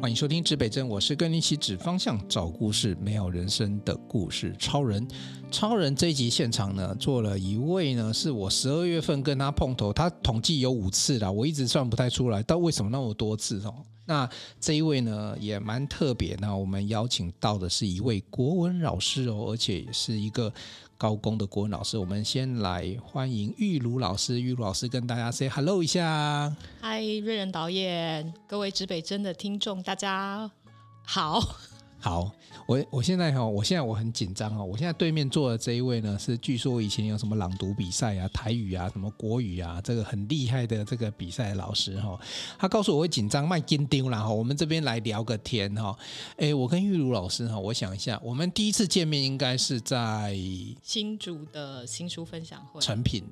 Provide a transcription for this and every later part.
欢迎收听指北针，我是跟你一起指方向、找故事、美好人生的故事超人。超人这一集现场呢，坐了一位呢，是我十二月份跟他碰头，他统计有五次了，我一直算不太出来，但为什么那么多次哦？那这一位呢，也蛮特别。那我们邀请到的是一位国文老师哦，而且也是一个。高工的国文老师，我们先来欢迎玉如老师。玉如老师跟大家 say hello 一下。嗨，瑞仁导演，各位指北针的听众，大家好。好，我我现在哈，我现在我很紧张哦。我现在对面坐的这一位呢，是据说以前有什么朗读比赛啊、台语啊、什么国语啊，这个很厉害的这个比赛老师哈。他告诉我会紧张，卖金丢啦哈。我们这边来聊个天哈。哎，我跟玉如老师哈，我想一下，我们第一次见面应该是在新竹的新书分享会，成品，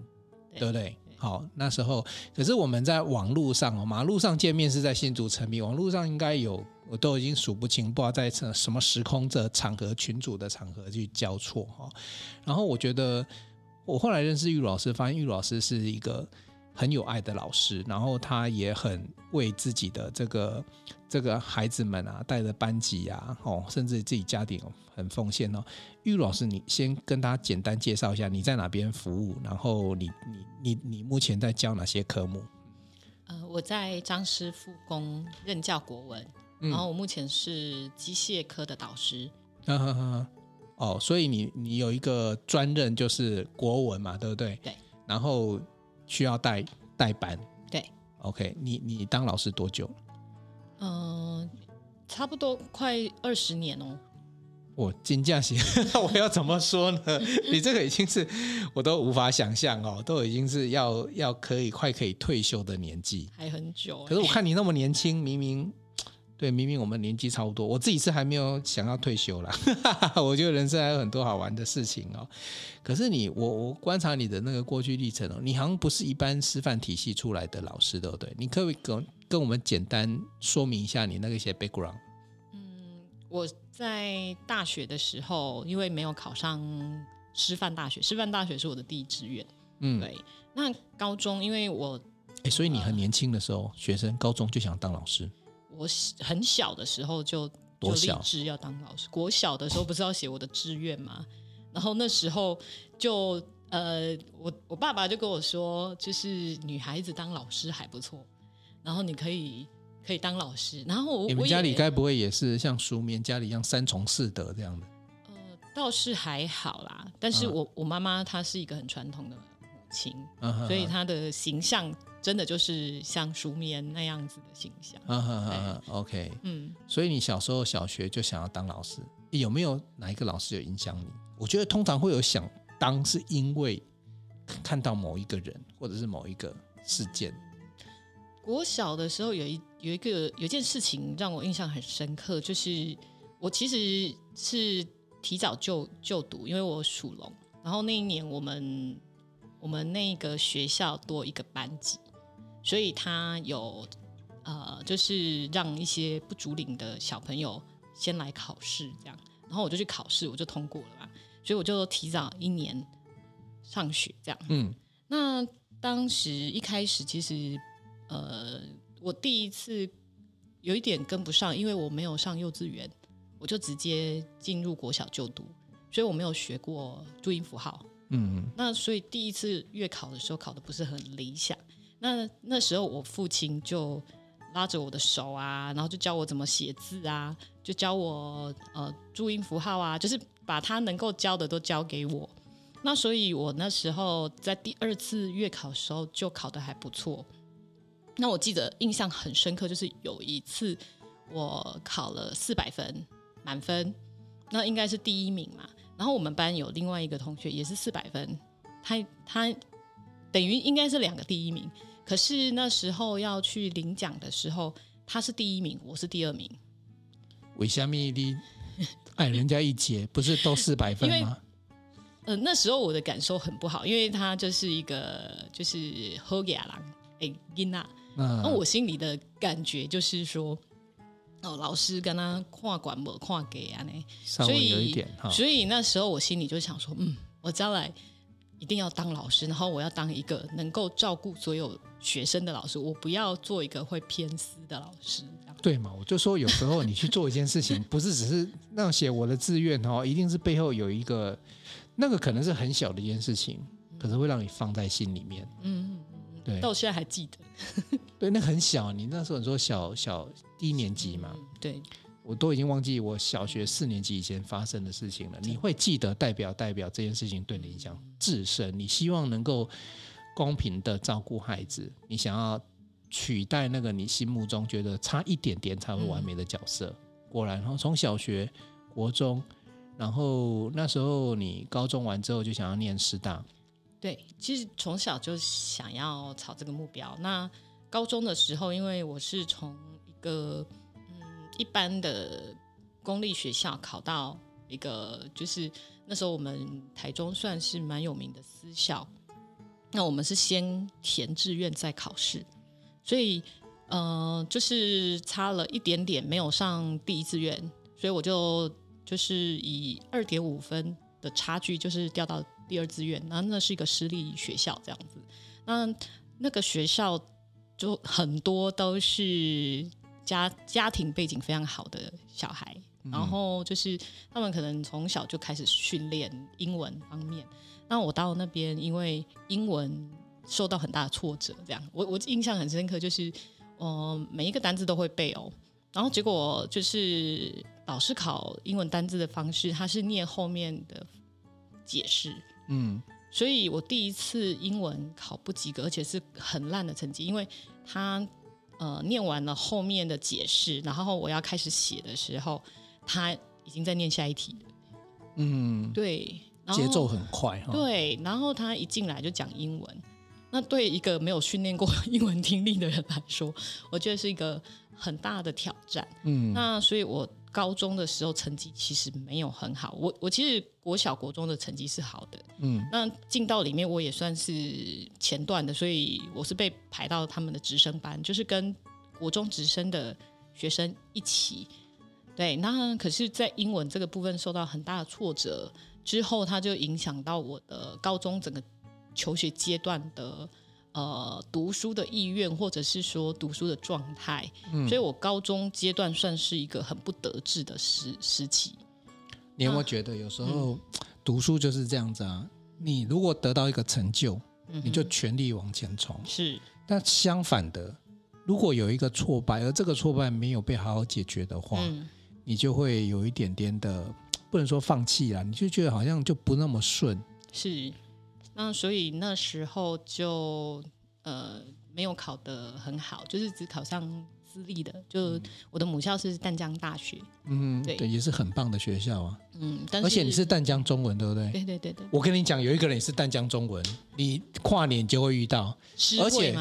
对不对？好，那时候可是我们在网络上哦，马路上见面是在新竹成品，网络上应该有，我都已经数不清，不知道在什么时空这场合、群组的场合去交错哈。然后我觉得，我后来认识玉老师，发现玉老师是一个很有爱的老师，然后他也很为自己的这个这个孩子们啊，带着班级啊，哦，甚至自己家庭很奉献哦。玉老师，你先跟大家简单介绍一下你在哪边服务，然后你你你你目前在教哪些科目？呃，我在张师附中任教国文，然后我目前是机械科的导师。嗯哼哼，哦，所以你你有一个专任就是国文嘛，对不对？对。然后。需要带带班，对，OK，你你当老师多久？嗯、呃，差不多快二十年哦。我金价型，那 我要怎么说呢？你这个已经是我都无法想象哦，都已经是要要可以快可以退休的年纪，还很久。可是我看你那么年轻，明明。对，明明我们年纪差不多，我自己是还没有想要退休啦。我觉得人生还有很多好玩的事情哦。可是你，我我观察你的那个过去历程哦，你好像不是一般师范体系出来的老师，对不对？你可不可以跟跟我们简单说明一下你那个一些 background？嗯，我在大学的时候，因为没有考上师范大学，师范大学是我的第一志愿。嗯，对。那高中，因为我，哎，所以你很年轻的时候，呃、学生高中就想当老师。我很小的时候就就立志要当老师。国小的时候不是要写我的志愿吗？然后那时候就呃，我我爸爸就跟我说，就是女孩子当老师还不错，然后你可以可以当老师。然后我你们家里该不会也是像舒眠家里一样三从四德这样的？呃，倒是还好啦。但是我、嗯、我妈妈她是一个很传统的母亲，嗯、所以他的形象。真的就是像书面那样子的形象。，OK，嗯，所以你小时候小学就想要当老师，有没有哪一个老师有影响你？我觉得通常会有想当，是因为看到某一个人或者是某一个事件。我小的时候有一有一个有一件事情让我印象很深刻，就是我其实是提早就就读，因为我属龙，然后那一年我们我们那个学校多一个班级。所以他有，呃，就是让一些不足龄的小朋友先来考试，这样，然后我就去考试，我就通过了嘛。所以我就提早一年上学，这样。嗯。那当时一开始其实，呃，我第一次有一点跟不上，因为我没有上幼稚园，我就直接进入国小就读，所以我没有学过注音符号。嗯。那所以第一次月考的时候考的不是很理想。那那时候，我父亲就拉着我的手啊，然后就教我怎么写字啊，就教我呃注音符号啊，就是把他能够教的都教给我。那所以，我那时候在第二次月考的时候就考的还不错。那我记得印象很深刻，就是有一次我考了四百分满分，那应该是第一名嘛。然后我们班有另外一个同学也是四百分，他他等于应该是两个第一名。可是那时候要去领奖的时候，他是第一名，我是第二名。为什么你矮人家一截？不是都四百 分吗？呃，那时候我的感受很不好，因为他就是一个就是好野人哎，囡仔。那我心里的感觉就是说，哦，老师跟他跨管不跨给啊呢，稍微有一点哈。所以那时候我心里就想说，嗯，我将来一定要当老师，然后我要当一个能够照顾所有学生的老师，我不要做一个会偏私的老师。对嘛？我就说有时候你去做一件事情，不是只是那样写我的志愿哦，一定是背后有一个那个可能是很小的一件事情，可是会让你放在心里面。嗯。对，到现在还记得。对，那很小，你那时候你说小小低年级嘛？嗯、对，我都已经忘记我小学四年级以前发生的事情了。你会记得，代表代表这件事情对你影响至深。你希望能够公平的照顾孩子，你想要取代那个你心目中觉得差一点点才会完美的角色。嗯、果然，然后从小学、国中，然后那时候你高中完之后就想要念师大。对，其实从小就想要朝这个目标。那高中的时候，因为我是从一个嗯一般的公立学校考到一个，就是那时候我们台中算是蛮有名的私校。那我们是先填志愿再考试，所以呃就是差了一点点没有上第一志愿，所以我就就是以二点五分的差距就是掉到。第二志愿，那那是一个私立学校，这样子。那那个学校就很多都是家家庭背景非常好的小孩，嗯、然后就是他们可能从小就开始训练英文方面。那我到那边，因为英文受到很大的挫折，这样我我印象很深刻，就是呃每一个单字都会背哦，然后结果就是老师考英文单字的方式，他是念后面的解释。嗯，所以我第一次英文考不及格，而且是很烂的成绩，因为他呃念完了后面的解释，然后我要开始写的时候，他已经在念下一题了。嗯，对，节奏很快哈。对，然后他一进来就讲英文，那对一个没有训练过英文听力的人来说，我觉得是一个很大的挑战。嗯，那所以我。高中的时候成绩其实没有很好，我我其实国小国中的成绩是好的，嗯，那进到里面我也算是前段的，所以我是被排到他们的直升班，就是跟国中直升的学生一起，对，那可是，在英文这个部分受到很大的挫折之后，它就影响到我的高中整个求学阶段的。呃，读书的意愿，或者是说读书的状态，嗯，所以我高中阶段算是一个很不得志的时时期。你有没有觉得有时候读书就是这样子啊？你如果得到一个成就，你就全力往前冲。是，但相反的，如果有一个挫败，而这个挫败没有被好好解决的话，嗯，你就会有一点点的，不能说放弃啦，你就觉得好像就不那么顺。是。那所以那时候就呃没有考得很好，就是只考上。私立的，就我的母校是淡江大学，嗯，对，对，也是很棒的学校啊，嗯，而且你是淡江中文，对不对？对对对对。我跟你讲，有一个人也是淡江中文，你跨年就会遇到，而且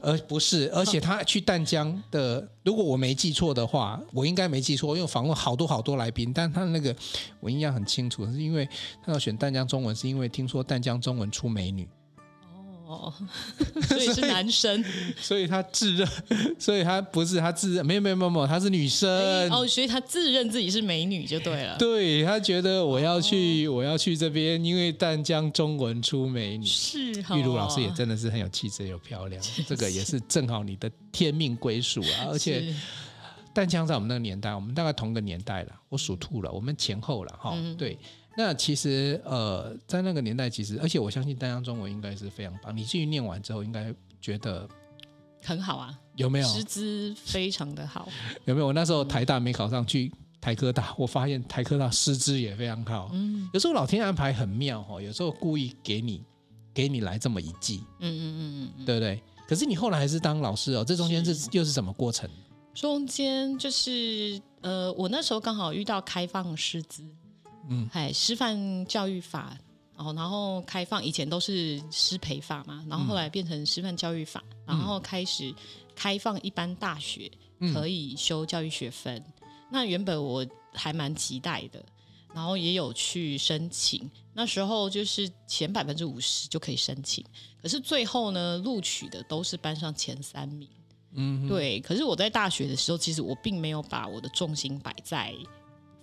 而不是，而且他去淡江的，如果我没记错的话，我应该没记错，因为访问好多好多来宾，但他那个我印象很清楚，是因为他要选淡江中文，是因为听说淡江中文出美女。哦，所以是男生，所以他自认，所以他不是他自认，没有没有没有，他是女生。哦，所以他自认自己是美女就对了。对，他觉得我要去，哦、我要去这边，因为淡江中文出美女。是、哦，玉茹老师也真的是很有气质又漂亮，这个也是正好你的天命归属啊。而且淡江在我们那个年代，我们大概同个年代了，我属兔了，我们前后了哈、嗯。对。那其实呃，在那个年代，其实而且我相信丹江中文应该是非常棒。你继续念完之后，应该觉得很好啊？有没有？师资非常的好。有没有？我那时候台大没考上去，台科大，我发现台科大师资也非常好。嗯。有时候老天安排很妙哦，有时候故意给你给你来这么一记。嗯嗯嗯嗯，对不对？可是你后来还是当老师哦，这中间是，是又是什么过程？中间就是呃，我那时候刚好遇到开放师资。嗯，哎，师范教育法然后然后开放，以前都是师培法嘛，然后后来变成师范教育法，嗯、然后开始开放一般大学可以修教育学分。嗯、那原本我还蛮期待的，然后也有去申请，那时候就是前百分之五十就可以申请，可是最后呢，录取的都是班上前三名。嗯，对。可是我在大学的时候，其实我并没有把我的重心摆在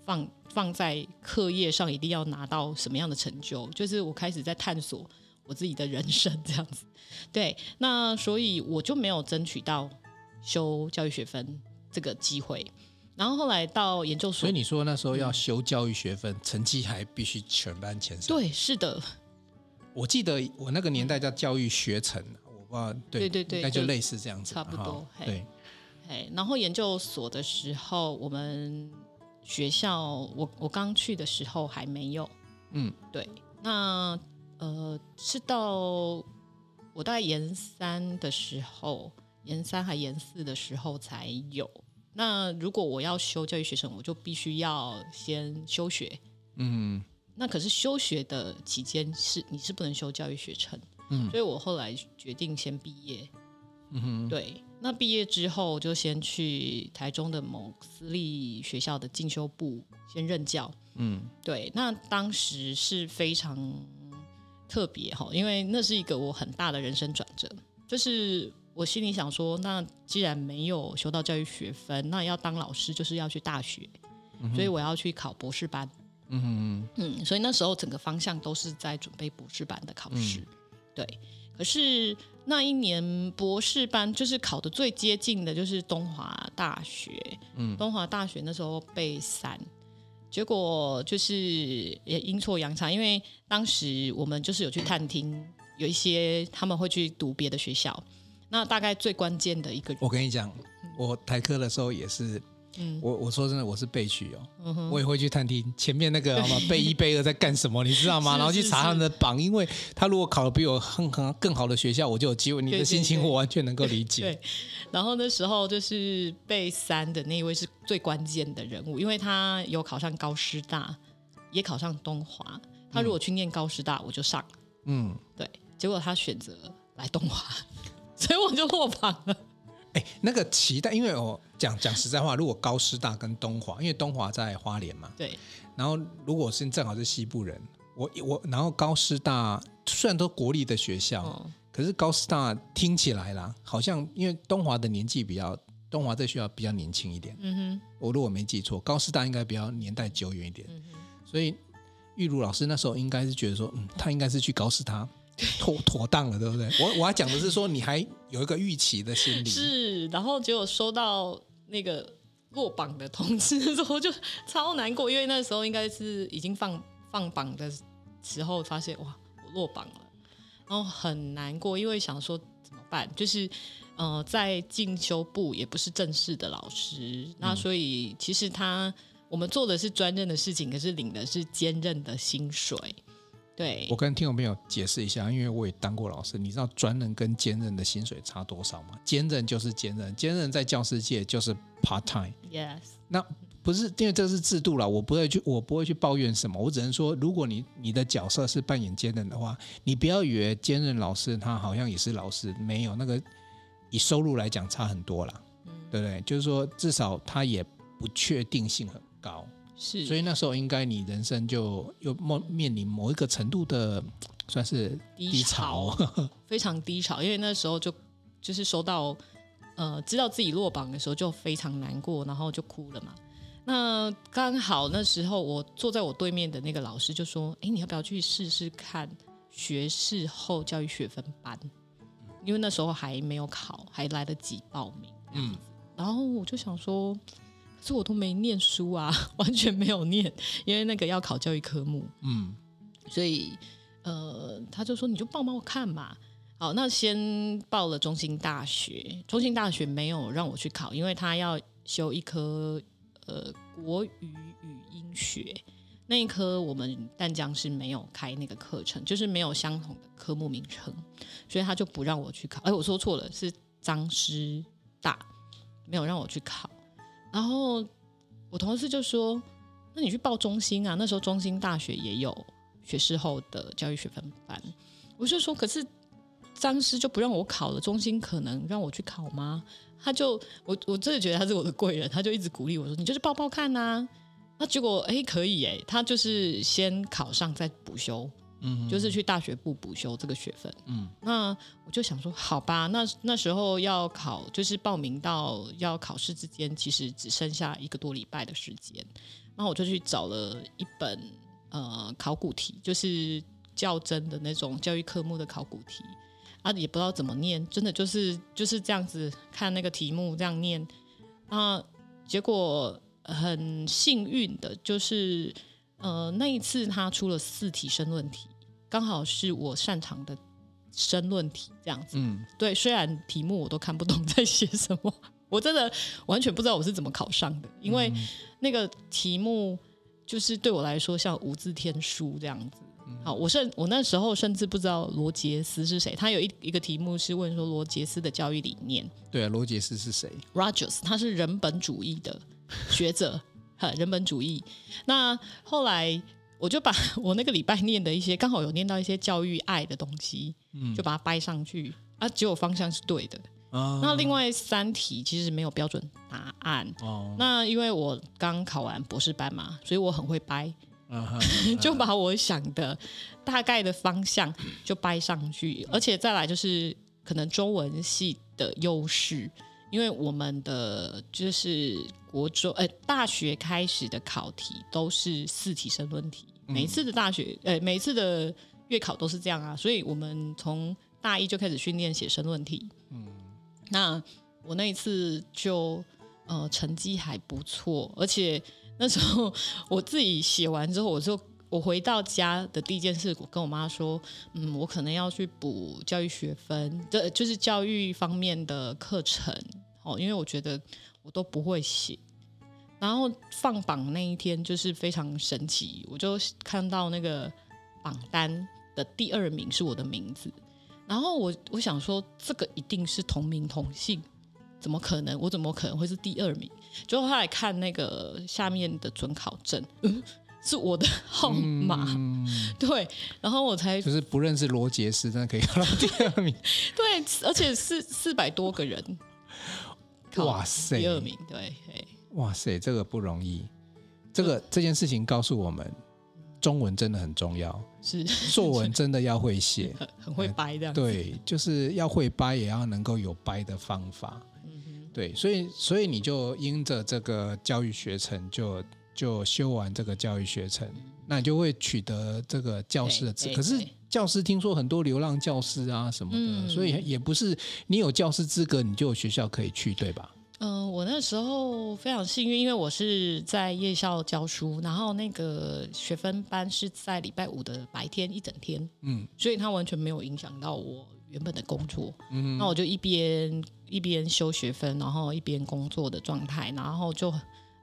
放放在课业上，一定要拿到什么样的成就。就是我开始在探索我自己的人生这样子。对，那所以我就没有争取到修教育学分这个机会。然后后来到研究所，所以你说那时候要修教育学分，嗯、成绩还必须全班前三。对，是的。我记得我那个年代叫教育学程。哇，对对对，那就类似这样子，差不多。对，哎，然后研究所的时候，我们学校，我我刚去的时候还没有，嗯，对。那呃，是到我大概研三的时候，研三还研四的时候才有。那如果我要修教育学程，我就必须要先休学，嗯。那可是休学的期间是你是不能修教育学程。嗯，所以我后来决定先毕业。嗯哼，对，那毕业之后就先去台中的某私立学校的进修部先任教。嗯，对，那当时是非常特别哈，因为那是一个我很大的人生转折。就是我心里想说，那既然没有修到教育学分，那要当老师就是要去大学，嗯，所以我要去考博士班。嗯哼嗯，所以那时候整个方向都是在准备博士班的考试。嗯对，可是那一年博士班就是考的最接近的，就是东华大学。嗯，东华大学那时候被三，结果就是也阴错阳差，因为当时我们就是有去探听，有一些他们会去读别的学校。那大概最关键的一个，我跟你讲，我台科的时候也是。嗯，我我说真的，我是备取哦，嗯、哼我也会去探听前面那个好吗？备一备二在干什么，你知道吗？然后去查他们的榜，因为他如果考的比我更更更好的学校，我就有机会。你的心情我完全能够理解。对，对，对，对，然后那时候就是备三的那一位是最关键的人物，因为他有考上高师大，也考上东华。他如果去念高师大，我就上。嗯，对。结果他选择来东华，所以我就落榜了。哎，那个期待，因为我讲讲实在话，如果高师大跟东华，因为东华在花莲嘛，对。然后如果是正好是西部人，我我然后高师大虽然都国立的学校，哦、可是高师大听起来啦，好像因为东华的年纪比较，东华这学校比较年轻一点。嗯哼。我如果没记错，高师大应该比较年代久远一点。嗯哼。所以玉茹老师那时候应该是觉得说，嗯，他应该是去高师大。妥妥当了，对不对？我我要讲的是说，你还有一个预期的心理。是，然后结果收到那个落榜的通知之后，就超难过，因为那时候应该是已经放放榜的时候，发现哇，我落榜了，然后很难过，因为想说怎么办？就是呃，在进修部也不是正式的老师，那所以其实他我们做的是专任的事情，可是领的是兼任的薪水。对，我跟听众朋友解释一下，因为我也当过老师，你知道专任跟兼任的薪水差多少吗？兼任就是兼任，兼任在教师界就是 part time。Yes，那不是因为这是制度了，我不会去，我不会去抱怨什么，我只能说，如果你你的角色是扮演兼任的话，你不要以为兼任老师他好像也是老师，没有那个以收入来讲差很多啦，嗯、对不对？就是说至少他也不确定性很高。是，所以那时候应该你人生就又面面临某一个程度的算是低潮，低潮 非常低潮。因为那时候就就是收到呃知道自己落榜的时候就非常难过，然后就哭了嘛。那刚好那时候我坐在我对面的那个老师就说：“哎，你要不要去试试看学士后教育学分班？因为那时候还没有考，还来得及报名。”嗯，然后我就想说。可是我都没念书啊，完全没有念，因为那个要考教育科目，嗯，所以呃，他就说你就报报看嘛。好，那先报了中兴大学，中兴大学没有让我去考，因为他要修一科呃国语语音学那一科，我们淡江是没有开那个课程，就是没有相同的科目名称，所以他就不让我去考。哎，我说错了，是张师大没有让我去考。然后我同事就说：“那你去报中心啊，那时候中心大学也有学士后的教育学分班。我就说，可是张师就不让我考了，中心可能让我去考吗？他就我我真的觉得他是我的贵人，他就一直鼓励我说，你就是报报看呐、啊。那结果哎可以哎，他就是先考上再补修。嗯，就是去大学部补修这个学分。嗯，那我就想说，好吧，那那时候要考，就是报名到要考试之间，其实只剩下一个多礼拜的时间。然后我就去找了一本呃考古题，就是较真的那种教育科目的考古题啊，也不知道怎么念，真的就是就是这样子看那个题目这样念。啊，结果很幸运的就是。呃，那一次他出了四题申论题，刚好是我擅长的申论题，这样子。嗯，对，虽然题目我都看不懂在写什么，我真的完全不知道我是怎么考上的，因为那个题目就是对我来说像无字天书这样子。好，我甚我那时候甚至不知道罗杰斯是谁，他有一一个题目是问说罗杰斯的教育理念。对啊，罗杰斯是谁？Rogers，他是人本主义的学者。人本主义。那后来我就把 我那个礼拜念的一些，刚好有念到一些教育爱的东西，嗯，就把它掰上去啊，结果方向是对的。哦、那另外三题其实没有标准答案。哦。那因为我刚考完博士班嘛，所以我很会掰，啊、就把我想的大概的方向就掰上去，而且再来就是可能中文系的优势。因为我们的就是国中，呃，大学开始的考题都是四题申论题，每一次的大学，呃，每一次的月考都是这样啊，所以我们从大一就开始训练写申论题。嗯，那我那一次就呃成绩还不错，而且那时候 我自己写完之后，我就。我回到家的第一件事，我跟我妈说：“嗯，我可能要去补教育学分，这就是教育方面的课程哦，因为我觉得我都不会写。”然后放榜那一天就是非常神奇，我就看到那个榜单的第二名是我的名字，然后我我想说，这个一定是同名同姓，怎么可能？我怎么可能会是第二名？就后来看那个下面的准考证，是我的号码，嗯、对，然后我才就是不认识罗杰斯，真的可以考到第二名。对，而且是四百多个人，哇塞，第二名，对，哇塞，这个不容易。这个这件事情告诉我们，中文真的很重要，是作文 真的要会写，很，很会掰的。对，就是要会掰，也要能够有掰的方法。对，所以所以你就因着这个教育学程就。就修完这个教育学程，那你就会取得这个教师的资格。可是教师听说很多流浪教师啊什么的，嗯、所以也不是你有教师资格你就有学校可以去，对吧？嗯、呃，我那时候非常幸运，因为我是在夜校教书，然后那个学分班是在礼拜五的白天一整天，嗯，所以他完全没有影响到我原本的工作。嗯，那我就一边一边修学分，然后一边工作的状态，然后就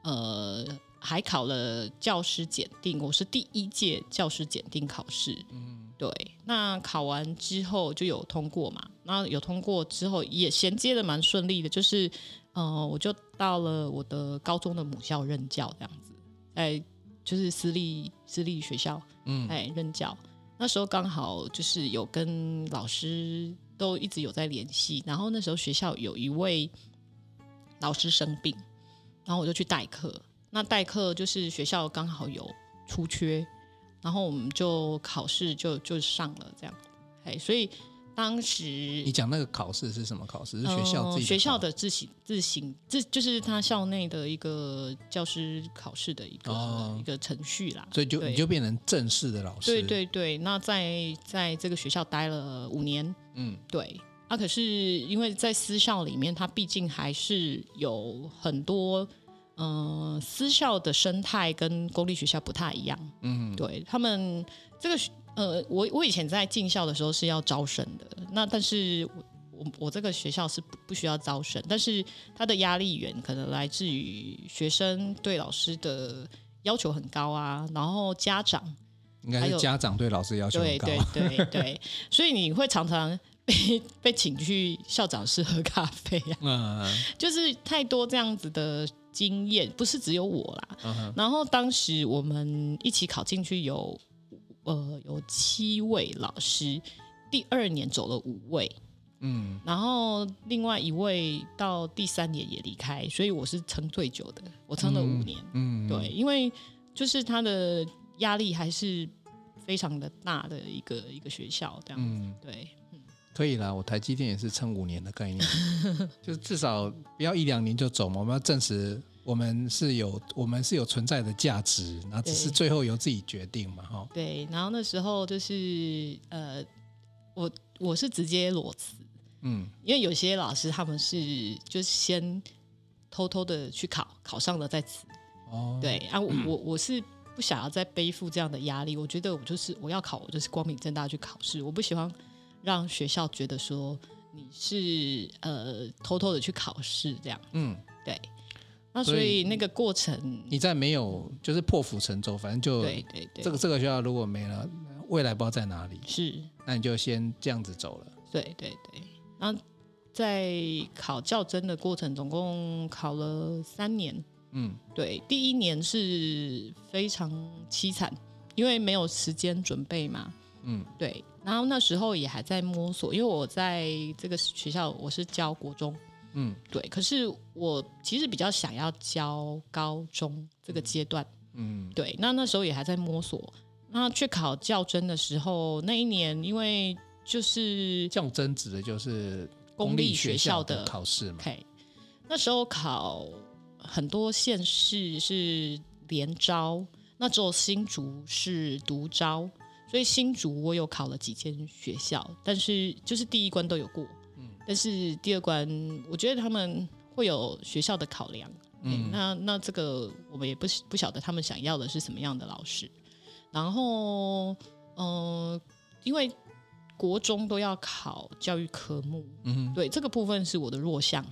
呃。还考了教师检定，我是第一届教师检定考试。嗯，对，那考完之后就有通过嘛，那有通过之后也衔接的蛮顺利的，就是，呃，我就到了我的高中的母校任教，这样子，哎，就是私立私立学校，嗯，哎，任教。那时候刚好就是有跟老师都一直有在联系，然后那时候学校有一位老师生病，然后我就去代课。那代课就是学校刚好有出缺，然后我们就考试就就上了这样，哎，所以当时你讲那个考试是什么考试？是学校自己、呃、学校的自行自行自就是他校内的一个教师考试的一个、哦、一个程序啦。所以就你就变成正式的老师。对对对，那在在这个学校待了五年，嗯，对。啊，可是因为在私校里面，他毕竟还是有很多。嗯、呃，私校的生态跟公立学校不太一样。嗯，对他们这个呃，我我以前在进校的时候是要招生的，那但是我我我这个学校是不不需要招生，但是他的压力源可能来自于学生对老师的要求很高啊，然后家长应该是家长对老师要求很高，对对对 对，所以你会常常被被请去校长室喝咖啡啊，嗯、就是太多这样子的。经验不是只有我啦，uh huh. 然后当时我们一起考进去有呃有七位老师，第二年走了五位，嗯，然后另外一位到第三年也离开，所以我是撑最久的，我撑了五年，嗯，嗯。对，因为就是他的压力还是非常的大的一个一个学校这样子，嗯。对。可以啦，我台积电也是撑五年的概念，就至少不要一两年就走嘛。我们要证实我们是有我们是有存在的价值，然后只是最后由自己决定嘛，哈。对，然后那时候就是呃，我我是直接裸辞，嗯，因为有些老师他们是就是先偷偷的去考，考上了再辞。哦，对啊，我我我是不想要再背负这样的压力，我觉得我就是我要考，我就是光明正大去考试，我不喜欢。让学校觉得说你是呃偷偷的去考试这样，嗯，对。那所以那个过程，你在没有就是破釜沉舟，反正就对对对。这个这个学校如果没了，未来不知道在哪里，是，那你就先这样子走了。对对对。然后在考教甄的过程，总共考了三年。嗯，对。第一年是非常凄惨，因为没有时间准备嘛。嗯，对。然后那时候也还在摸索，因为我在这个学校我是教国中，嗯，对。可是我其实比较想要教高中这个阶段，嗯，对。那那时候也还在摸索。那去考教甄的时候，那一年因为就是教甄指的就是公立学校的考试嘛。对，那时候考很多县市是联招，那只有新竹是独招。所以新竹我有考了几间学校，但是就是第一关都有过，嗯，但是第二关我觉得他们会有学校的考量，嗯，那那这个我们也不不晓得他们想要的是什么样的老师，然后嗯、呃，因为国中都要考教育科目，嗯，对，这个部分是我的弱项，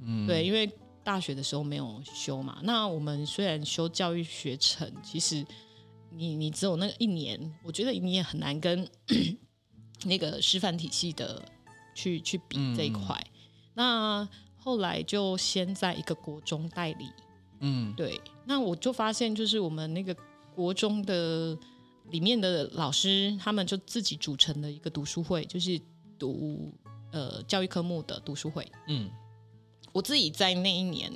嗯，对，因为大学的时候没有修嘛，那我们虽然修教育学程，其实。你你只有那一年，我觉得你也很难跟 那个师范体系的去去比这一块。嗯、那后来就先在一个国中代理，嗯，对。那我就发现，就是我们那个国中的里面的老师，他们就自己组成的一个读书会，就是读呃教育科目的读书会。嗯，我自己在那一年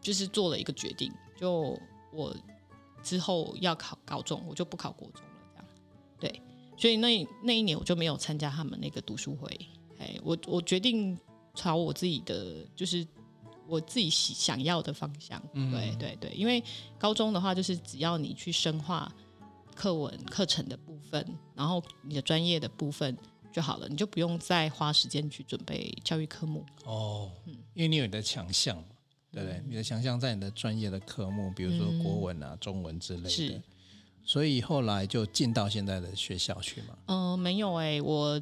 就是做了一个决定，就我。之后要考高中，我就不考国中了，这样，对，所以那那一年我就没有参加他们那个读书会，哎，我我决定朝我自己的，就是我自己想要的方向，嗯、对对对，因为高中的话，就是只要你去深化课文课程的部分，然后你的专业的部分就好了，你就不用再花时间去准备教育科目。哦，嗯，因为你有你的强项。对不对？你的强项在你的专业的科目，比如说国文啊、嗯、中文之类的。是。所以后来就进到现在的学校去嘛？嗯、呃，没有哎、欸，我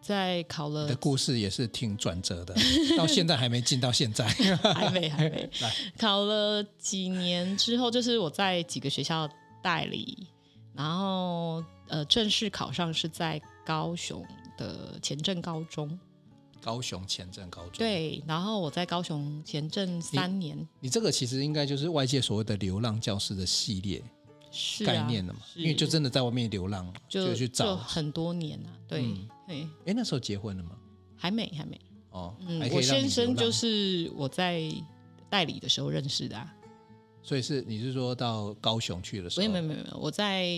在考了。你的故事也是挺转折的，到现在还没进到现在。还没，还没。来，考了几年之后，就是我在几个学校代理，然后呃，正式考上是在高雄的前镇高中。高雄前镇高中，对，然后我在高雄前镇三年你。你这个其实应该就是外界所谓的流浪教师的系列概念了嘛？因为就真的在外面流浪，就，就去找就很多年啊。对，哎、嗯，那时候结婚了吗？还没，还没。哦，嗯，我先生就是我在代理的时候认识的啊。所以是你是说到高雄去的时候？没有没有没有，我在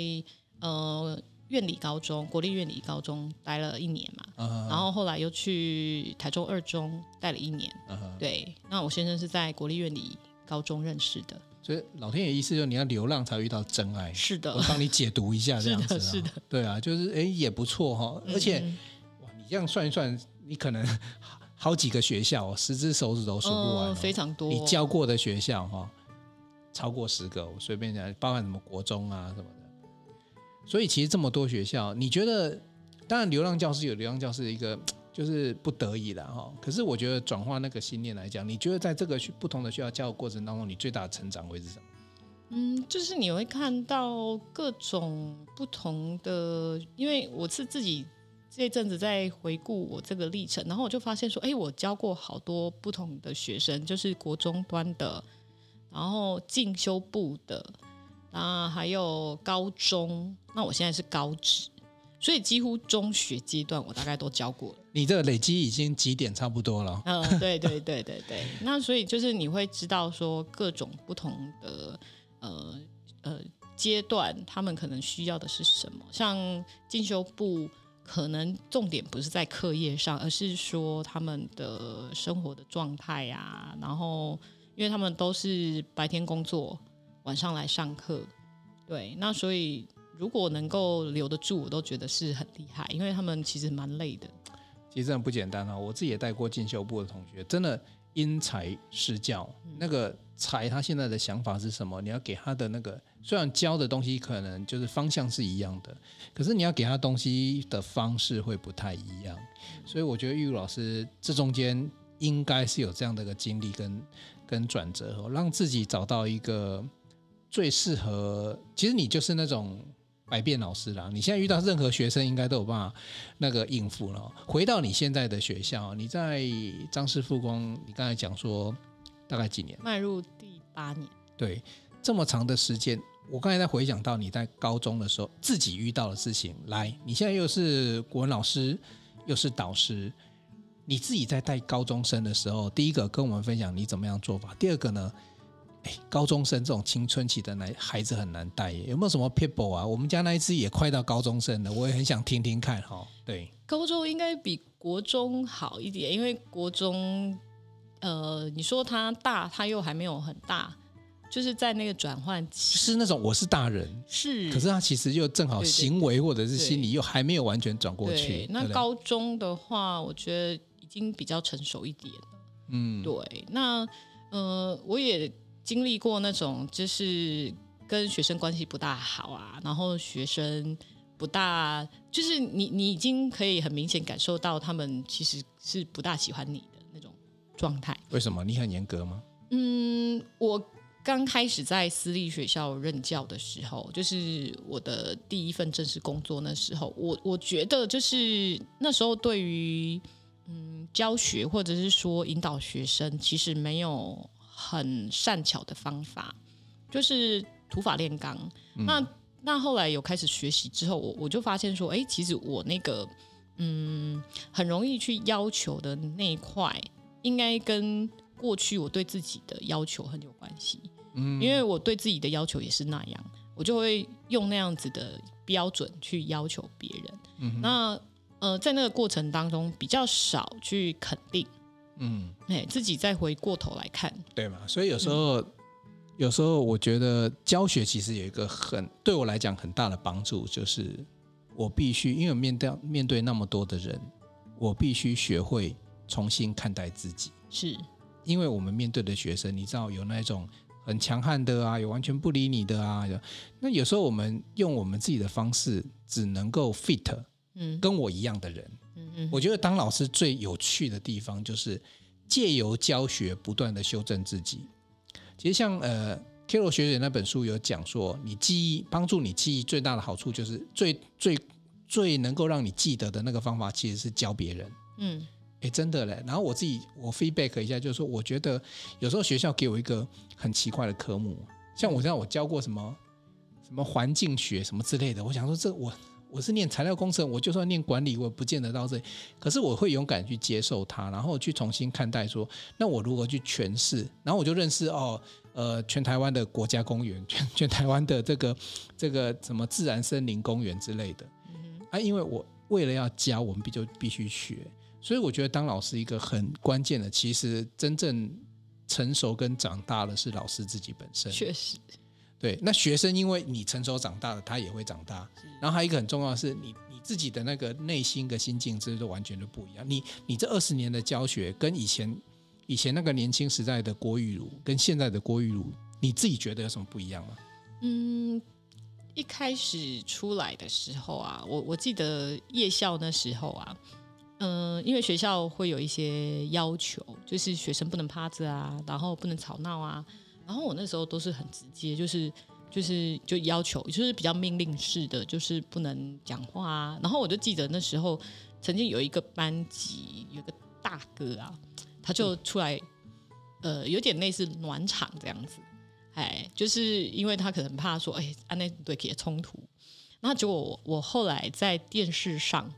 呃。苑里高中，国立院里高中待了一年嘛，uh huh. 然后后来又去台中二中待了一年。Uh huh. 对，那我先生是在国立院里高中认识的。所以老天爷意思就是你要流浪才遇到真爱。是的，我帮你解读一下 这样子、哦。是的，是的。对啊，就是哎也不错哈、哦，而且、嗯、哇，你这样算一算，你可能好几个学校、哦，十只手指头数不完、哦，嗯、非常多。你教过的学校哈、哦，超过十个，我随便讲，包含什么国中啊什么。所以其实这么多学校，你觉得，当然流浪教师有流浪教师的一个就是不得已了哈。可是我觉得转化那个信念来讲，你觉得在这个不同的学校教的过程当中，你最大的成长会是什么？嗯，就是你会看到各种不同的，因为我是自己这一阵子在回顾我这个历程，然后我就发现说，哎，我教过好多不同的学生，就是国中端的，然后进修部的。啊，还有高中，那我现在是高职，所以几乎中学阶段我大概都教过了。你这个累积已经几点差不多了？嗯，对对对对对。那所以就是你会知道说各种不同的呃呃阶段，他们可能需要的是什么。像进修部可能重点不是在课业上，而是说他们的生活的状态啊。然后因为他们都是白天工作。晚上来上课，对，那所以如果能够留得住，我都觉得是很厉害，因为他们其实蛮累的。其实很不简单啊，我自己也带过进修部的同学，真的因材施教。嗯、那个才他现在的想法是什么？你要给他的那个，虽然教的东西可能就是方向是一样的，可是你要给他东西的方式会不太一样。所以我觉得玉如老师这中间应该是有这样的一个经历跟跟转折，让自己找到一个。最适合，其实你就是那种百变老师啦。你现在遇到任何学生，应该都有办法那个应付了。回到你现在的学校，你在张氏附工，你刚才讲说大概几年？迈入第八年。对，这么长的时间，我刚才在回想到你在高中的时候自己遇到的事情。来，你现在又是国文老师，又是导师，你自己在带高中生的时候，第一个跟我们分享你怎么样做法。第二个呢？哎，高中生这种青春期的男孩子很难带，有没有什么 people 啊？我们家那一只也快到高中生了，我也很想听听看哈。对，高中应该比国中好一点，因为国中，呃，你说他大，他又还没有很大，就是在那个转换期，是那种我是大人，是，可是他其实又正好行为或者是心理又还没有完全转过去。那高中的话，我觉得已经比较成熟一点了。嗯，对，那呃，我也。经历过那种就是跟学生关系不大好啊，然后学生不大，就是你你已经可以很明显感受到他们其实是不大喜欢你的那种状态。为什么？你很严格吗？嗯，我刚开始在私立学校任教的时候，就是我的第一份正式工作那时候，我我觉得就是那时候对于嗯教学或者是说引导学生，其实没有。很善巧的方法，就是土法炼钢。嗯、那那后来有开始学习之后，我我就发现说，哎，其实我那个嗯，很容易去要求的那一块，应该跟过去我对自己的要求很有关系。嗯，因为我对自己的要求也是那样，我就会用那样子的标准去要求别人。嗯，那呃，在那个过程当中，比较少去肯定。嗯，哎，自己再回过头来看，对嘛？所以有时候，嗯、有时候我觉得教学其实有一个很对我来讲很大的帮助，就是我必须，因为面对面对那么多的人，我必须学会重新看待自己。是，因为我们面对的学生，你知道有那种很强悍的啊，有完全不理你的啊。那有时候我们用我们自己的方式，只能够 fit，嗯，跟我一样的人。嗯嗯我觉得当老师最有趣的地方，就是借由教学不断的修正自己。其实像呃，Carol 学姐那本书有讲说，你记忆帮助你记忆最大的好处，就是最最最能够让你记得的那个方法，其实是教别人。嗯，哎，真的嘞。然后我自己我 feedback 一下，就是说，我觉得有时候学校给我一个很奇怪的科目，像我知道我教过什么什么环境学什么之类的，我想说这我。我是念材料工程，我就算念管理，我不见得到这里。可是我会勇敢去接受它，然后去重新看待说，那我如何去诠释？然后我就认识哦，呃，全台湾的国家公园，全 全台湾的这个这个什么自然森林公园之类的。啊，因为我为了要教，我们必就必须学。所以我觉得当老师一个很关键的，其实真正成熟跟长大的是老师自己本身。确实。对，那学生因为你成熟长大了，他也会长大。然后还有一个很重要的是，你你自己的那个内心的心境，这都完全都不一样。你你这二十年的教学，跟以前以前那个年轻时代的郭玉如，跟现在的郭玉如，你自己觉得有什么不一样吗？嗯，一开始出来的时候啊，我我记得夜校那时候啊，嗯、呃，因为学校会有一些要求，就是学生不能趴着啊，然后不能吵闹啊。然后我那时候都是很直接，就是就是就要求，就是比较命令式的，就是不能讲话啊。然后我就记得那时候曾经有一个班级有个大哥啊，他就出来，呃，有点类似暖场这样子，哎，就是因为他可能怕说，哎，安内对给冲突。那结果我我后来在电视上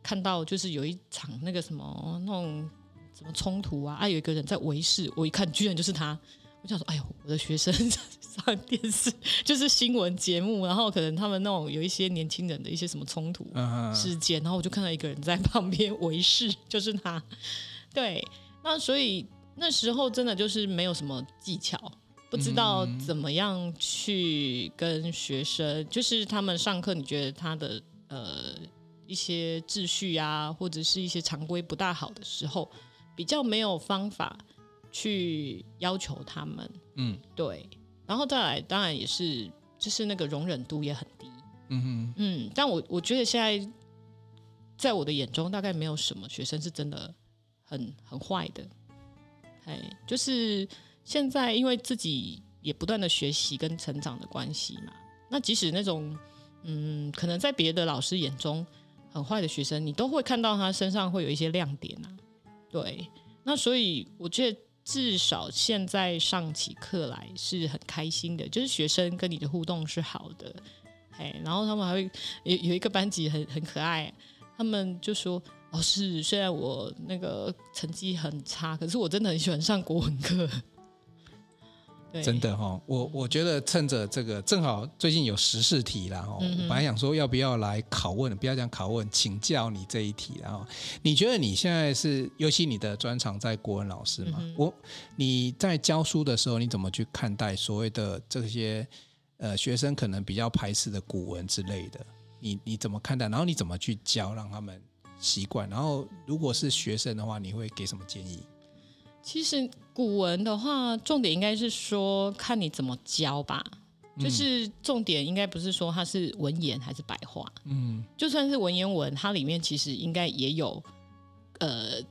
看到，就是有一场那个什么那种什么冲突啊，啊，有一个人在围视，我一看居然就是他，我想说，哎呦，我的学生 上电视就是新闻节目，然后可能他们那种有一些年轻人的一些什么冲突事件，然后我就看到一个人在旁边围视，就是他。对，那所以那时候真的就是没有什么技巧。不知道怎么样去跟学生，嗯、就是他们上课，你觉得他的呃一些秩序啊，或者是一些常规不大好的时候，比较没有方法去要求他们。嗯，对。然后再来，当然也是，就是那个容忍度也很低。嗯哼嗯。但我我觉得现在在我的眼中，大概没有什么学生是真的很很坏的。哎，就是。现在因为自己也不断的学习跟成长的关系嘛，那即使那种嗯，可能在别的老师眼中很坏的学生，你都会看到他身上会有一些亮点啊。对，那所以我觉得至少现在上起课来是很开心的，就是学生跟你的互动是好的，哎，然后他们还会有有一个班级很很可爱，他们就说老师，虽然我那个成绩很差，可是我真的很喜欢上国文课。真的哈，我我觉得趁着这个正好最近有时事题了哈，我本来想说要不要来拷问，不要讲拷问，请教你这一题，然后你觉得你现在是，尤其你的专长在国文老师嘛，我你在教书的时候，你怎么去看待所谓的这些呃学生可能比较排斥的古文之类的？你你怎么看待？然后你怎么去教让他们习惯？然后如果是学生的话，你会给什么建议？其实古文的话，重点应该是说看你怎么教吧。就是重点应该不是说它是文言还是白话。嗯，就算是文言文，它里面其实应该也有，呃，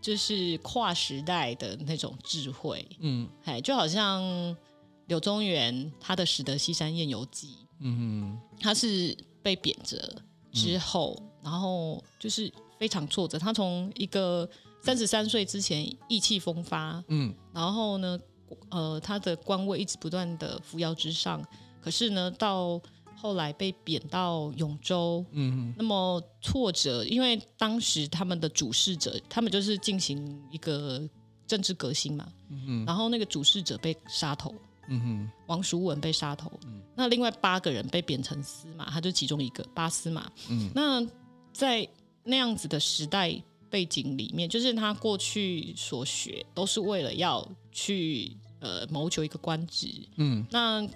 就是跨时代的那种智慧。嗯，哎，就好像柳宗元他的《始得西山宴游记》，嗯，他是被贬谪之后，嗯，然后就是非常挫折，他从一个。三十三岁之前意气风发，嗯，然后呢，呃，他的官位一直不断的扶摇直上，可是呢，到后来被贬到永州，嗯。哼，那么挫折，因为当时他们的主事者，他们就是进行一个政治革新嘛，嗯哼，然后那个主事者被杀头，嗯哼，王叔文被杀头，嗯，那另外八个人被贬成司马，他就其中一个八司马，嗯，那在那样子的时代。背景里面，就是他过去所学都是为了要去呃谋求一个官职，嗯，那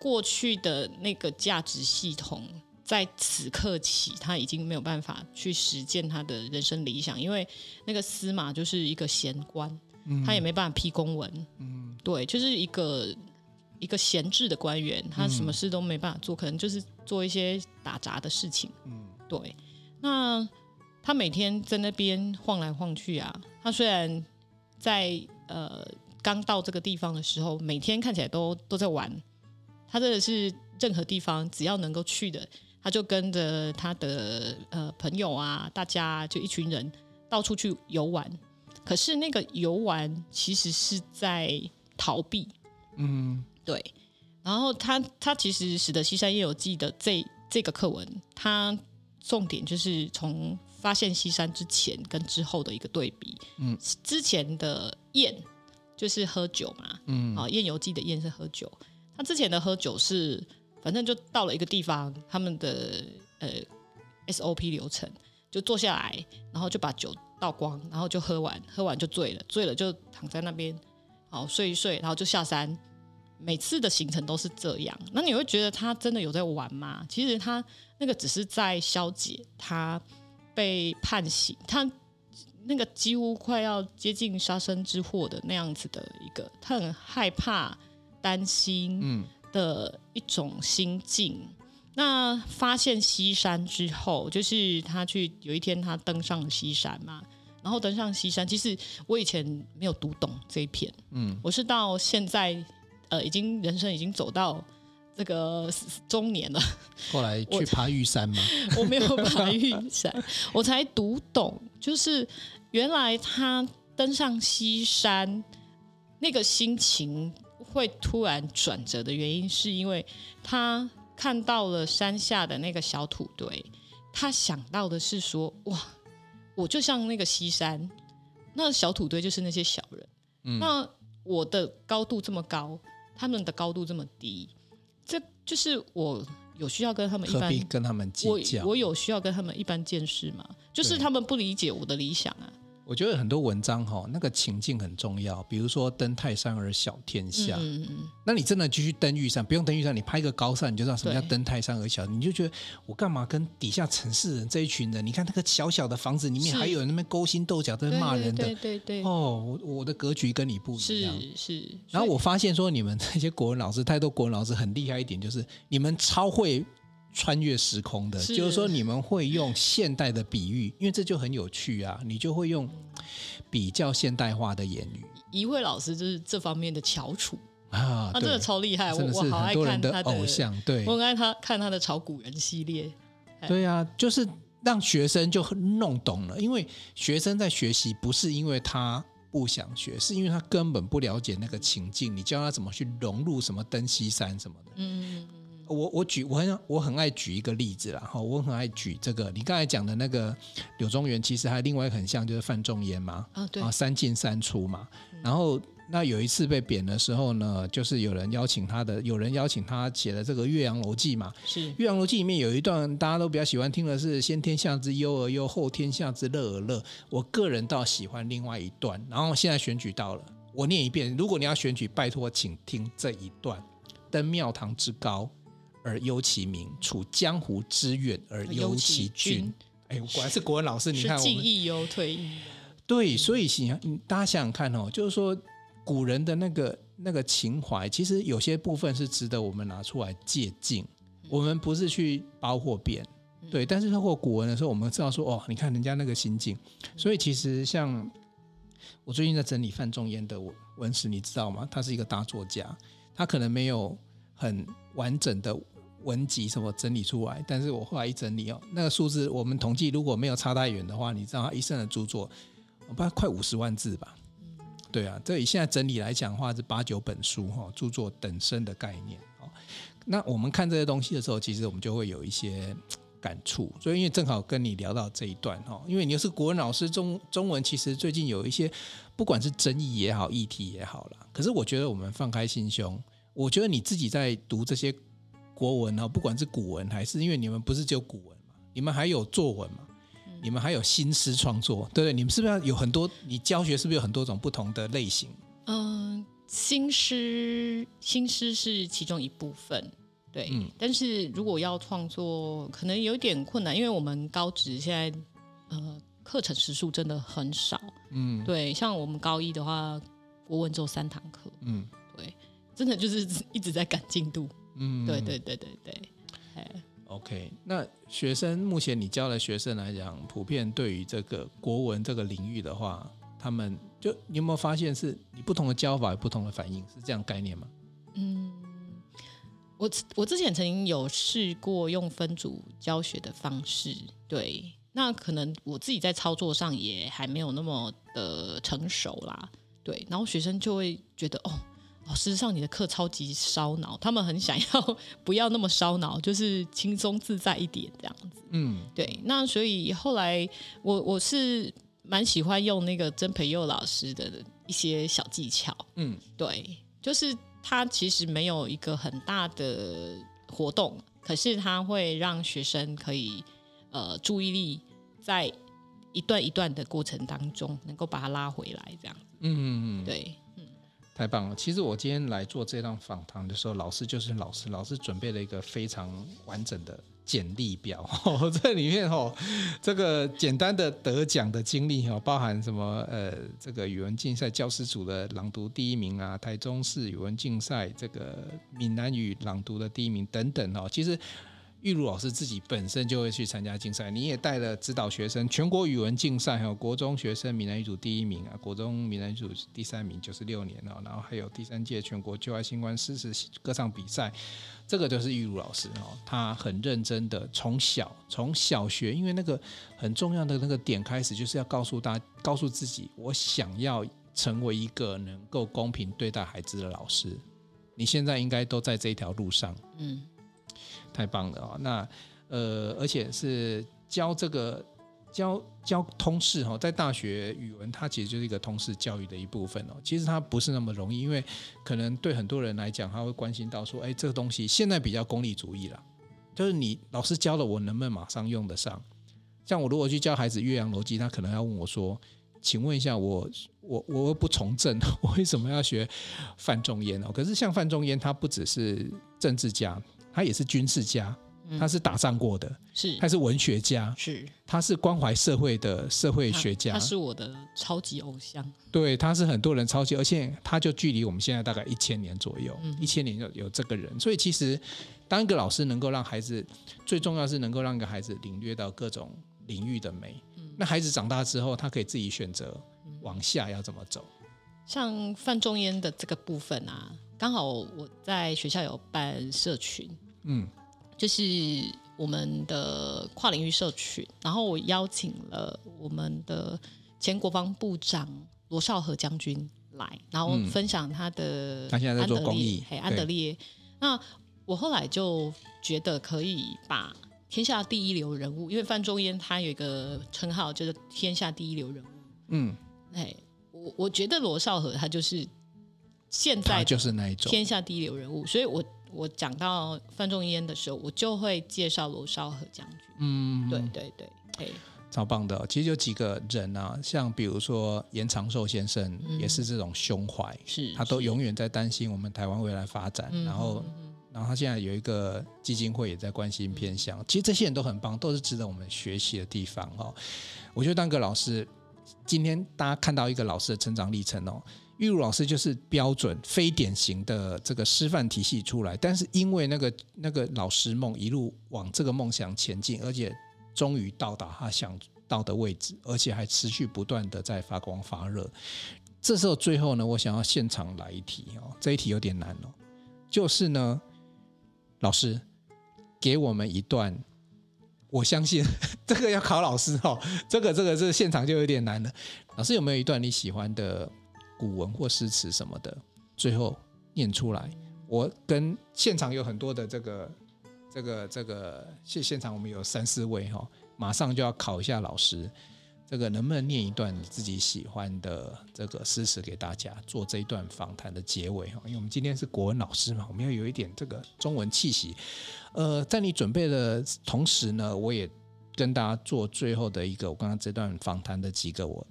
过去的那个价值系统，在此刻起他已经没有办法去实践他的人生理想，因为那个司马就是一个闲官，嗯，他也没办法批公文，嗯，对，就是一个一个闲置的官员，他什么事都没办法做，可能就是做一些打杂的事情，嗯，对，那。他每天在那边晃来晃去啊。他虽然在呃刚到这个地方的时候，每天看起来都都在玩。他真的是任何地方只要能够去的，他就跟着他的呃朋友啊，大家就一群人到处去游玩。可是那个游玩其实是在逃避。嗯，对。然后他他其实《使得西山夜游记》的这这个课文，他重点就是从。发现西山之前跟之后的一个对比，嗯，之前的宴就是喝酒嘛，嗯，啊，宴游记的宴是喝酒，他之前的喝酒是反正就到了一个地方，他们的呃 SOP 流程。就坐下来，然后就把酒倒光，然后就喝完，喝完就醉了，醉了就躺在那边，好睡一睡，然后就下山，每次的行程都是这样，那你会觉得他真的有在玩吗？其实他那个只是在消解他。被判刑，他那个几乎快要接近杀身之祸的那样子的一个，他很害怕、担心的一种心境。嗯、那发现西山之后，就是他去有一天他登上西山嘛，然后登上西山，其实我以前没有读懂这一篇，嗯，我是到现在，呃，已经人生已经走到。这个中年了，后来去爬玉山吗？我，我没有爬玉山，我才读懂，就是原来他登上西山那个心情会突然转折的原因，是因为他看到了山下的那个小土堆，他想到的是说，哇，我就像那个西山，那小土堆就是那些小人，嗯、那我的高度这么高，他们的高度这么低，这就是我有需要跟他们一般跟他们计较，我我有需要跟他们一般见识吗？就是他们不理解我的理想啊。我觉得很多文章哈，那个情境很重要。比如说登泰山而小天下，嗯嗯，那你真的继续登玉山，不用登玉山，你拍个高山，你就知道什么叫登泰山而小。你就觉得我干嘛跟底下城市人这一群人？你看那个小小的房子里面，还有人那边勾心斗角在骂人的，对对对，哦，我我的格局跟你不一样。是是。然后我发现说，你们 这些国文老师，太多国文老师很厉害一点，就是你们超会。穿越时空的，是就是说你们会用现代的比喻，因为这就很有趣啊，你就会用比较现代化的言语。一位老师就是这方面的翘楚啊，他真的超厉害，我我好爱看他的偶像，对，我很爱他看他的炒股人系列。对啊，就是让学生就弄懂了，因为学生在学习不是因为他不想学，是因为他根本不了解那个情境，你教他怎么去融入什么登西山什么的，嗯。我我举我很我很爱举一个例子啦，哈，我很爱举这个。你刚才讲的那个柳宗元，其实还另外一个很像，就是范仲淹嘛，啊对，三进三出嘛。然后那有一次被贬的时候呢，就是有人邀请他的，有人邀请他写的这个《岳阳楼记》嘛。是《岳阳楼记》里面有一段大家都比较喜欢听的是“先天下之忧而忧，后天下之乐而乐”。我个人倒喜欢另外一段。然后现在选举到了，我念一遍。如果你要选举，拜托请听这一段：登庙堂之高。而忧其民，处江湖之远而忧其君。哎，果然是国文老师，你看我们，是进亦忧，退亦忧。对，所以想大家想想看哦，就是说古人的那个那个情怀，其实有些部分是值得我们拿出来借鉴。我们不是去包或贬，对，但是透过古文的时候，我们知道说哦，你看人家那个心境。所以其实像我最近在整理范仲淹的文史，你知道吗？他是一个大作家，他可能没有很完整的。文集什么整理出来，但是我后来一整理哦，那个数字我们统计如果没有差太远的话，你知道他一生的著作，我不知道快五十万字吧？对啊，这以现在整理来讲的话是八九本书哈，著作等身的概念哦。那我们看这些东西的时候，其实我们就会有一些感触。所以因为正好跟你聊到这一段哈，因为你又是国文老师，中中文其实最近有一些不管是争议也好，议题也好啦。可是我觉得我们放开心胸，我觉得你自己在读这些。国文啊，不管是古文还是，因为你们不是只有古文嘛，你们还有作文嘛，你们还有新诗创作，对不对？你们是不是有很多？你教学是不是有很多种不同的类型？嗯，新诗，新诗是其中一部分，对。嗯，但是如果要创作，可能有一点困难，因为我们高职现在呃课程时数真的很少，嗯，对。像我们高一的话，国文只有三堂课，嗯，对，真的就是一直在赶进度。嗯，对对对对对，OK。那学生目前你教的学生来讲，普遍对于这个国文这个领域的话，他们就你有没有发现是你不同的教法有不同的反应，是这样概念吗？嗯，我我之前曾经有试过用分组教学的方式，对，那可能我自己在操作上也还没有那么的成熟啦，对，然后学生就会觉得哦。老师上你的课超级烧脑，他们很想要 不要那么烧脑，就是轻松自在一点这样子。嗯，对。那所以后来我我是蛮喜欢用那个曾培佑老师的一些小技巧。嗯，对，就是他其实没有一个很大的活动，可是他会让学生可以呃注意力在一段一段的过程当中能够把它拉回来这样。嗯嗯嗯，对。太棒了！其实我今天来做这档访谈的时候，老师就是老师，老师准备了一个非常完整的简历表。哦，这里面哦，这个简单的得奖的经历哦，包含什么？呃，这个语文竞赛教师组的朗读第一名啊，台中市语文竞赛这个闽南语朗读的第一名等等哦，其实。玉如老师自己本身就会去参加竞赛，你也带了指导学生全国语文竞赛，还有国中学生闽南语组第一名啊，国中闽南语组第三名，九十六年哦，然后还有第三届全国就爱新欢诗词歌唱比赛，这个就是玉如老师哦，他很认真的从小从小学，因为那个很重要的那个点开始，就是要告诉大家，告诉自己，我想要成为一个能够公平对待孩子的老师。你现在应该都在这条路上。嗯，太棒了啊、哦！那呃，而且是教这个教教通识哈，在大学语文它其实就是一个通识教育的一部分哦。其实它不是那么容易，因为可能对很多人来讲，他会关心到说，哎，这个东西现在比较功利主义了，就是你老师教了我能不能马上用得上？像我如果去教孩子岳阳楼记，他可能要问我说。请问一下，我我我又不从政，我为什么要学范仲淹哦？可是像范仲淹，他不只是政治家，他也是军事家，他是打仗过的，嗯、是。他是文学家，是。他是关怀社会的社会学家，他，他是我的超级偶像。对，他是很多人超级，而且他就距离我们现在大概一千年左右，一千、嗯、年有有这个人，所以其实当一个老师能够让孩子，最重要是能够让一个孩子领略到各种领域的美。那孩子长大之后，他可以自己选择往下要怎么走。像范仲淹的这个部分啊，刚好我在学校有办社群，嗯，就是我们的跨领域社群，然后我邀请了我们的前国防部长罗少河将军来，然后分享他的他现在在做公益，嘿，安德烈。那我后来就觉得可以把。天下第一流人物，因为范仲淹他有一个称号，就是天下第一流人物。嗯，哎，我我觉得罗少河他就是现在就是那一种天下第一流人物，所以我我讲到范仲淹的时候，我就会介绍罗绍和将军。嗯，对对对，哎，超棒的。其实有几个人啊，像比如说严长寿先生，嗯、也是这种胸怀，是他都永远在担心我们台湾未来发展，是然后。然后他现在有一个基金会也在关心偏向，其实这些人都很棒，都是值得我们学习的地方哦。我觉得当个老师，今天大家看到一个老师的成长历程哦，玉如老师就是标准非典型的这个师范体系出来，但是因为那个那个老师梦一路往这个梦想前进，而且终于到达他想到的位置，而且还持续不断的在发光发热。这时候最后呢，我想要现场来一题哦，这一题有点难哦，就是呢。老师，给我们一段，我相信 这个要考老师哦。这个这个这现场就有点难了。老师有没有一段你喜欢的古文或诗词什么的？最后念出来。我跟现场有很多的这个这个这个现现场，我们有三四位哈，马上就要考一下老师。这个能不能念一段你自己喜欢的这个诗词给大家做这一段访谈的结尾哈？因为我们今天是国文老师嘛，我们要有一点这个中文气息。呃，在你准备的同时呢，我也跟大家做最后的一个我刚刚这段访谈的几个我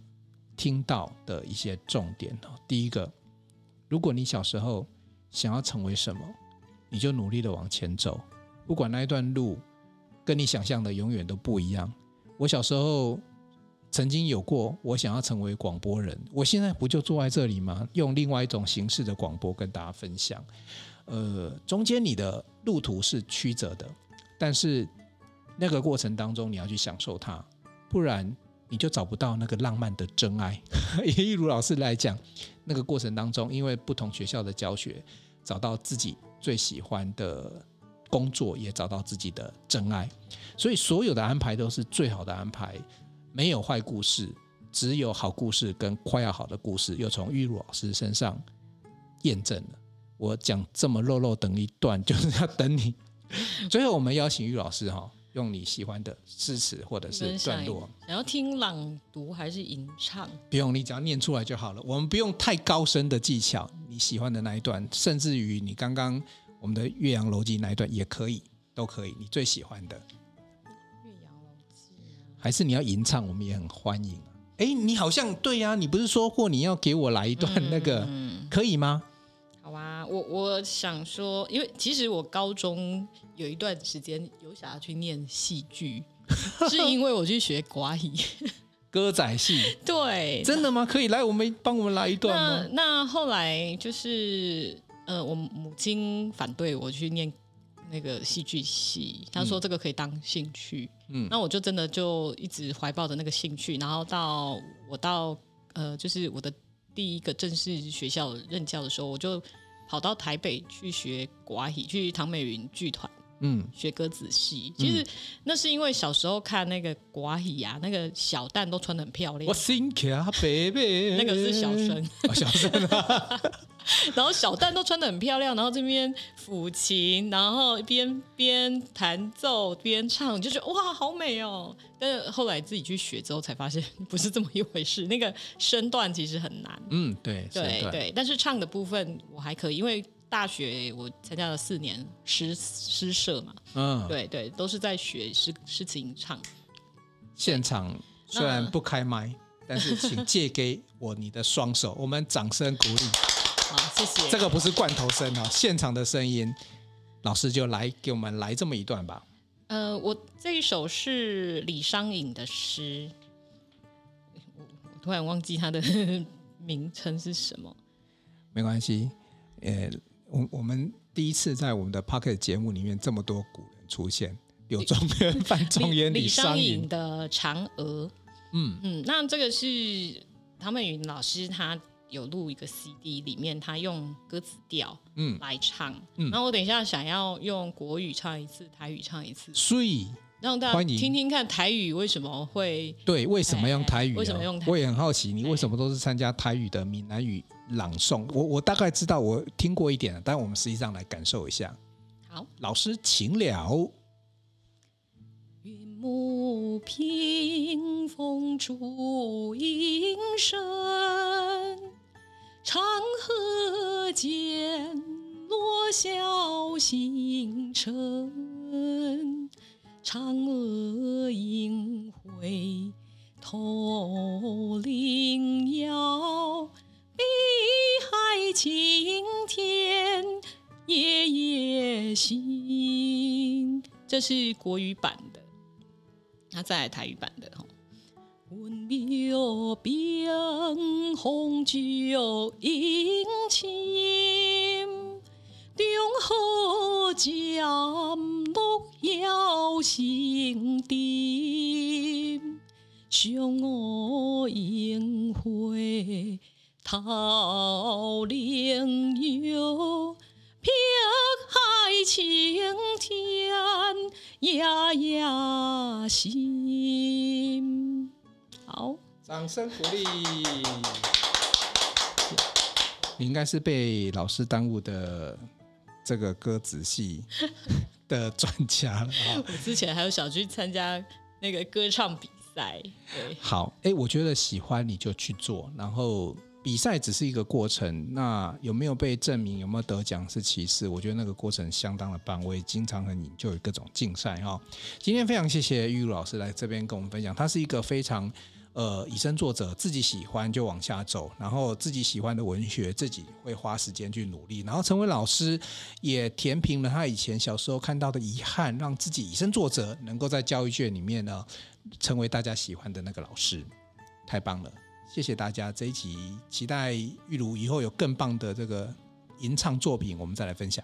听到的一些重点哦。第一个，如果你小时候想要成为什么，你就努力的往前走，不管那一段路跟你想象的永远都不一样。我小时候。曾经有过，我想要成为广播人，我现在不就坐在这里吗？用另外一种形式的广播跟大家分享。呃，中间你的路途是曲折的，但是那个过程当中你要去享受它，不然你就找不到那个浪漫的真爱。以玉如老师来讲，那个过程当中，因为不同学校的教学，找到自己最喜欢的工作，也找到自己的真爱，所以所有的安排都是最好的安排。没有坏故事，只有好故事跟快要好的故事，又从玉如老师身上验证了。我讲这么肉肉等一段，就是要等你。最后，我们邀请玉老师哈，用你喜欢的诗词或者是段落，想要听朗读还是吟唱？不用，你只要念出来就好了。我们不用太高深的技巧，你喜欢的那一段，甚至于你刚刚我们的《岳阳楼记》那一段也可以，都可以，你最喜欢的。岳阳楼记还是你要吟唱，我们也很欢迎。哎，你好像对呀，你不是说过你要给我来一段那个，嗯、可以吗？好啊，我我想说，因为其实我高中有一段时间有想要去念戏剧，是因为我去学国语 歌仔戏。对，真的吗？可以来，我们帮我们来一段吗？那，那后来就是，呃，我母亲反对我去念。那个戏剧系，她说这个可以当兴趣，嗯，那我就真的就一直怀抱着那个兴趣，然后到我到呃，就是我的第一个正式学校任教的时候，我就跑到台北去学寡语，去唐美云剧团，嗯，学歌仔戏。其实那是因为小时候看那个寡喜啊，那个小旦都穿的很漂亮。我心卡贝贝，那个是小生，哦、小生啊。然后小旦都穿的很漂亮，然后这边抚琴，然后边边弹奏边唱，就觉得哇，好美哦。但是后来自己去学之后，才发现不是这么一回事。那个身段其实很难。嗯，对，对对。但是唱的部分我还可以，因为大学我参加了四年诗诗社嘛。嗯，对对，都是在学诗诗词吟唱。现场虽然不开麦，但是请 借给我你的双手，我们掌声鼓励。好，谢谢。这个不是罐头声啊，现场的声音，老师就来给我们来这么一段吧。呃，我这一首是李商隐的诗，我突然忘记他的 名称是什么。没关系，呃，我我们第一次在我们的 Pocket 节目里面这么多古人出现，柳宗元、范仲淹、李商隐的《嫦娥》。嗯嗯，那这个是唐美云老师他。有录一个 CD，里面他用歌词调嗯来唱，嗯，然后我等一下想要用国语唱一次，台语唱一次，所以让大家听听看台语为什么会对，为什么用台语？为什么用台语？我也很好奇，你为什么都是参加台语的闽南语朗诵？我我大概知道，我听过一点，但我们实际上来感受一下。好，老师请了。云母屏风烛影深。长河渐，落晓星沉。嫦娥应悔头灵遥，碧海青天夜夜心。这是国语版的，那再来台语版的温柔冰红酒映晴，中河渐绿晓星沉，嫦娥应回桃林幽，碧海青天夜夜心。好，掌声鼓励。你应该是被老师耽误的这个歌仔戏 的专家了。我之前还有想去参加那个歌唱比赛。对，好，哎，我觉得喜欢你就去做，然后。比赛只是一个过程，那有没有被证明，有没有得奖是其次。我觉得那个过程相当的棒，我也经常和你就有各种竞赛哈。今天非常谢谢玉如老师来这边跟我们分享，他是一个非常呃以身作则，自己喜欢就往下走，然后自己喜欢的文学自己会花时间去努力，然后成为老师也填平了他以前小时候看到的遗憾，让自己以身作则，能够在教育界里面呢成为大家喜欢的那个老师，太棒了。谢谢大家，这一集期待玉如以后有更棒的这个吟唱作品，我们再来分享。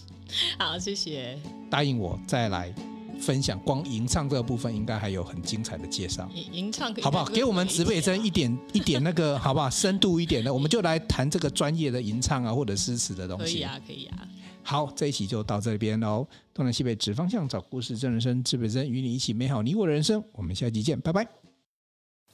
好，谢谢。答应我再来分享，光吟唱这个部分应该还有很精彩的介绍。吟唱可以好不好？给我们植北针一点一点那个 好不好？深度一点的，我们就来谈这个专业的吟唱啊，或者诗词的东西。可以啊，可以啊。好，这一期就到这边喽。东南西北指方向，找故事，真人生，指北针，与你一起美好你我的人生。我们下期见，拜拜。